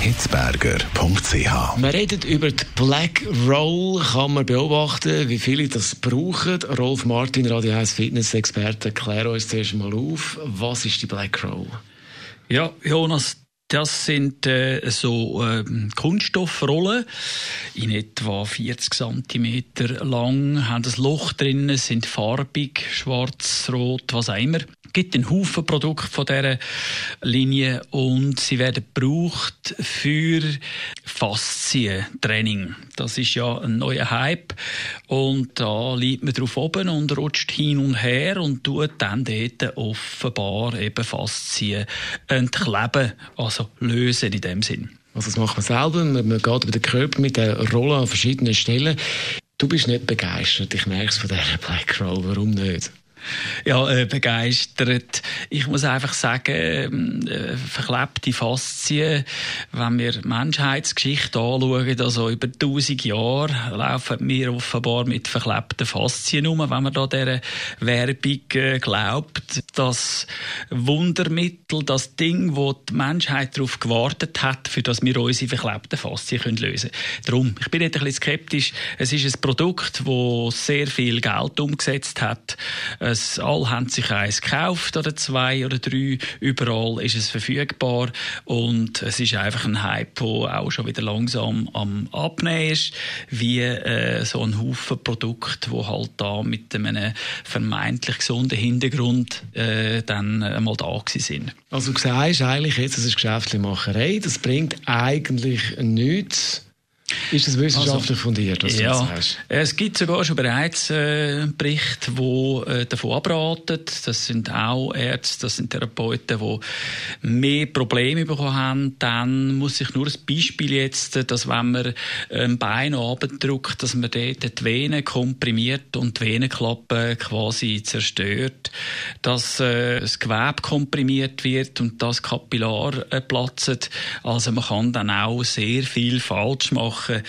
hitzberger.ch. Wir reden über die Black Roll, kann man beobachten, wie viele das brauchen. Rolf Martin, Radio 1 Fitness-Experte, klär uns zuerst mal auf, was ist die Black Roll? Ja, Jonas, das sind äh, so äh, Kunststoffrollen, in etwa 40 cm lang, haben ein Loch drin, sind farbig, schwarz, rot, was auch immer. Es gibt einen Haufen Produkte von dieser Linie und sie werden gebraucht für Faszientraining. Das ist ja ein neuer Hype und da liegt man drauf oben und rutscht hin und her und tut dann dort offenbar eben Faszien entkleben, also lösen in dem Sinn. Also das macht man selber, man geht über den Körper mit der Rolle an verschiedenen Stellen. Du bist nicht begeistert, ich merke es von dieser Black Roll, warum nicht? Ja, äh, begeistert. Ich muss einfach sagen, äh, verklebte Faszien, wenn wir Menschheitsgeschichte anschauen, also über tausend Jahre laufen wir offenbar mit verklebten Faszien um, wenn man da dieser Werbung äh, glaubt. Das Wundermittel, das Ding, wo die Menschheit darauf gewartet hat, für das wir unsere verklebten Faszien können lösen können. Darum, ich bin nicht ein bisschen skeptisch. Es ist ein Produkt, das sehr viel Geld umgesetzt hat. Es, alle haben sich eins gekauft oder zwei oder drei. Überall ist es verfügbar und es ist einfach ein Hype, der auch schon wieder langsam am Abnehmen ist, wie äh, so ein Haufen Produkt, wo halt da mit einem vermeintlich gesunden Hintergrund äh, dann einmal da sind. Also du sagst eigentlich jetzt, das ist Geschäftlichmacherei, das bringt eigentlich nichts ist das wissenschaftlich also, fundiert, was ja, du sagst? Es gibt sogar schon bereits äh, Berichte, die äh, davon abraten. Das sind auch Ärzte, das sind Therapeuten, die mehr Probleme bekommen haben. Dann muss ich nur ein Beispiel jetzt, dass wenn man ein Bein abdrückt, dass man dort die Venen komprimiert und die Venenklappe quasi zerstört, dass äh, das Gewebe komprimiert wird und das Kapillar äh, platzt. Also man kann dann auch sehr viel falsch machen machen.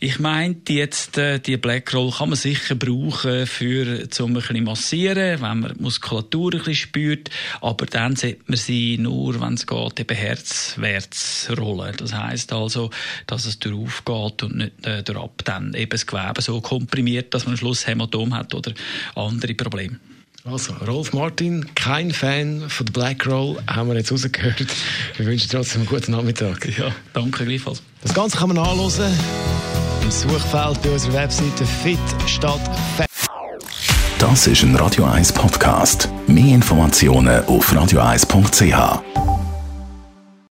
Ich meinte jetzt, äh, die Black Roll kann man sicher brauchen für zum ein bisschen massieren, wenn man die Muskulatur ein bisschen spürt, aber dann sollte man sie nur, wenn es geht, eben herzwärts rollen. Das heißt also, dass es darauf geht und nicht äh, durchab dann eben das Gewebe so komprimiert, dass man am Schluss Hämatom hat oder andere Probleme. Also, Rolf Martin, kein Fan von der Black Roll, haben wir jetzt rausgehört. Wir wünschen trotzdem einen guten Nachmittag. Ja, danke gleichfalls. Das Ganze kann man nachlesen im Suchfeld bei unserer Webseite Fit statt. Das ist ein Radio 1 Podcast. Mehr Informationen auf radio1.ch.